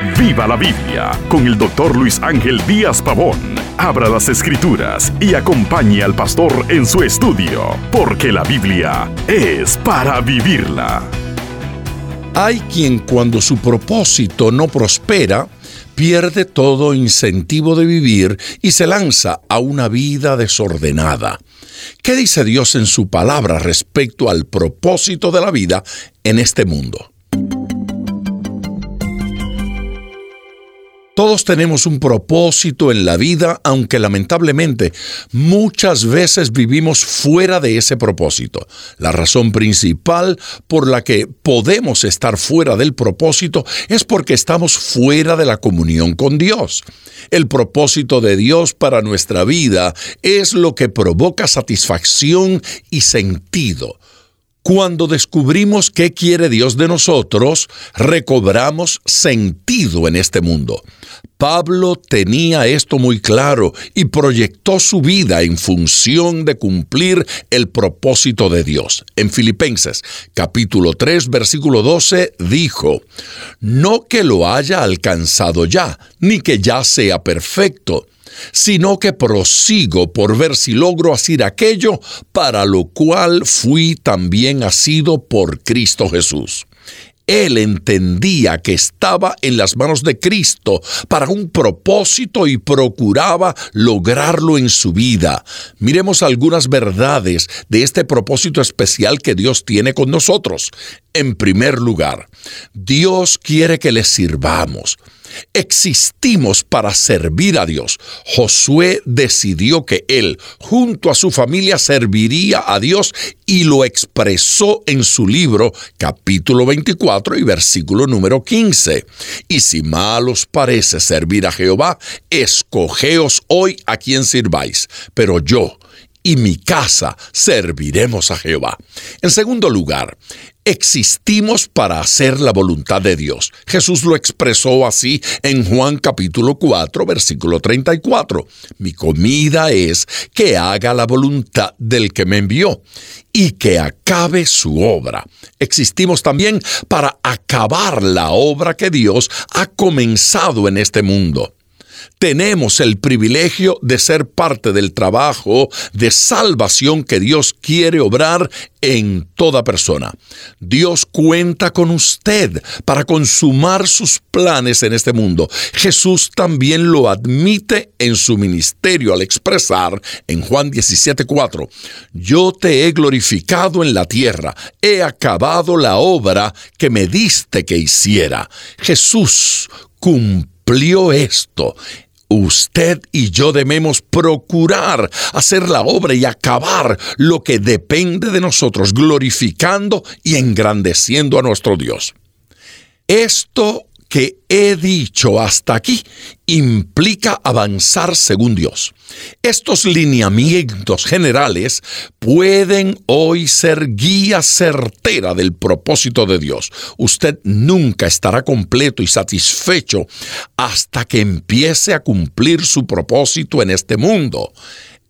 Viva la Biblia con el doctor Luis Ángel Díaz Pavón. Abra las escrituras y acompañe al pastor en su estudio, porque la Biblia es para vivirla. Hay quien cuando su propósito no prospera, pierde todo incentivo de vivir y se lanza a una vida desordenada. ¿Qué dice Dios en su palabra respecto al propósito de la vida en este mundo? Todos tenemos un propósito en la vida, aunque lamentablemente muchas veces vivimos fuera de ese propósito. La razón principal por la que podemos estar fuera del propósito es porque estamos fuera de la comunión con Dios. El propósito de Dios para nuestra vida es lo que provoca satisfacción y sentido. Cuando descubrimos qué quiere Dios de nosotros, recobramos sentido en este mundo. Pablo tenía esto muy claro y proyectó su vida en función de cumplir el propósito de Dios. En Filipenses capítulo 3 versículo 12 dijo, No que lo haya alcanzado ya, ni que ya sea perfecto sino que prosigo por ver si logro hacer aquello para lo cual fui también asido por Cristo Jesús. Él entendía que estaba en las manos de Cristo para un propósito y procuraba lograrlo en su vida. Miremos algunas verdades de este propósito especial que Dios tiene con nosotros. En primer lugar, Dios quiere que le sirvamos. Existimos para servir a Dios. Josué decidió que él, junto a su familia, serviría a Dios y lo expresó en su libro capítulo 24 y versículo número 15. Y si mal os parece servir a Jehová, escogeos hoy a quien sirváis. Pero yo y mi casa serviremos a Jehová. En segundo lugar, existimos para hacer la voluntad de Dios. Jesús lo expresó así en Juan capítulo 4, versículo 34. Mi comida es que haga la voluntad del que me envió y que acabe su obra. Existimos también para acabar la obra que Dios ha comenzado en este mundo tenemos el privilegio de ser parte del trabajo de salvación que Dios quiere obrar en toda persona. Dios cuenta con usted para consumar sus planes en este mundo. Jesús también lo admite en su ministerio al expresar en Juan 17:4, Yo te he glorificado en la tierra, he acabado la obra que me diste que hiciera. Jesús cumplió esto Usted y yo debemos procurar hacer la obra y acabar lo que depende de nosotros, glorificando y engrandeciendo a nuestro Dios. Esto que he dicho hasta aquí implica avanzar según Dios. Estos lineamientos generales pueden hoy ser guía certera del propósito de Dios. Usted nunca estará completo y satisfecho hasta que empiece a cumplir su propósito en este mundo.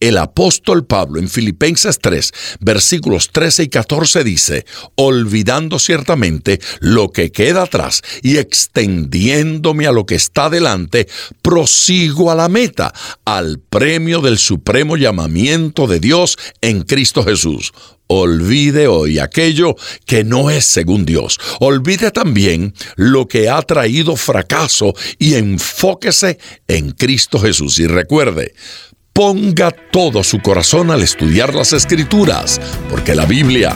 El apóstol Pablo en Filipenses 3, versículos 13 y 14 dice, olvidando ciertamente lo que queda atrás y extendiéndome a lo que está delante, prosigo a la meta, al premio del supremo llamamiento de Dios en Cristo Jesús. Olvide hoy aquello que no es según Dios. Olvide también lo que ha traído fracaso y enfóquese en Cristo Jesús. Y recuerde, ponga todo su corazón al estudiar las escrituras, porque la Biblia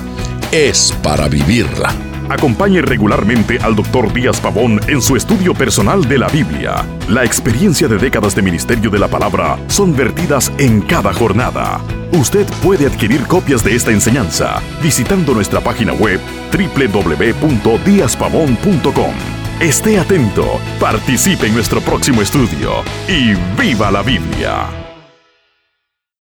es para vivirla. Acompañe regularmente al Dr. Díaz Pavón en su estudio personal de la Biblia. La experiencia de décadas de ministerio de la palabra son vertidas en cada jornada. Usted puede adquirir copias de esta enseñanza visitando nuestra página web www.diazpavón.com. Esté atento, participe en nuestro próximo estudio y viva la Biblia.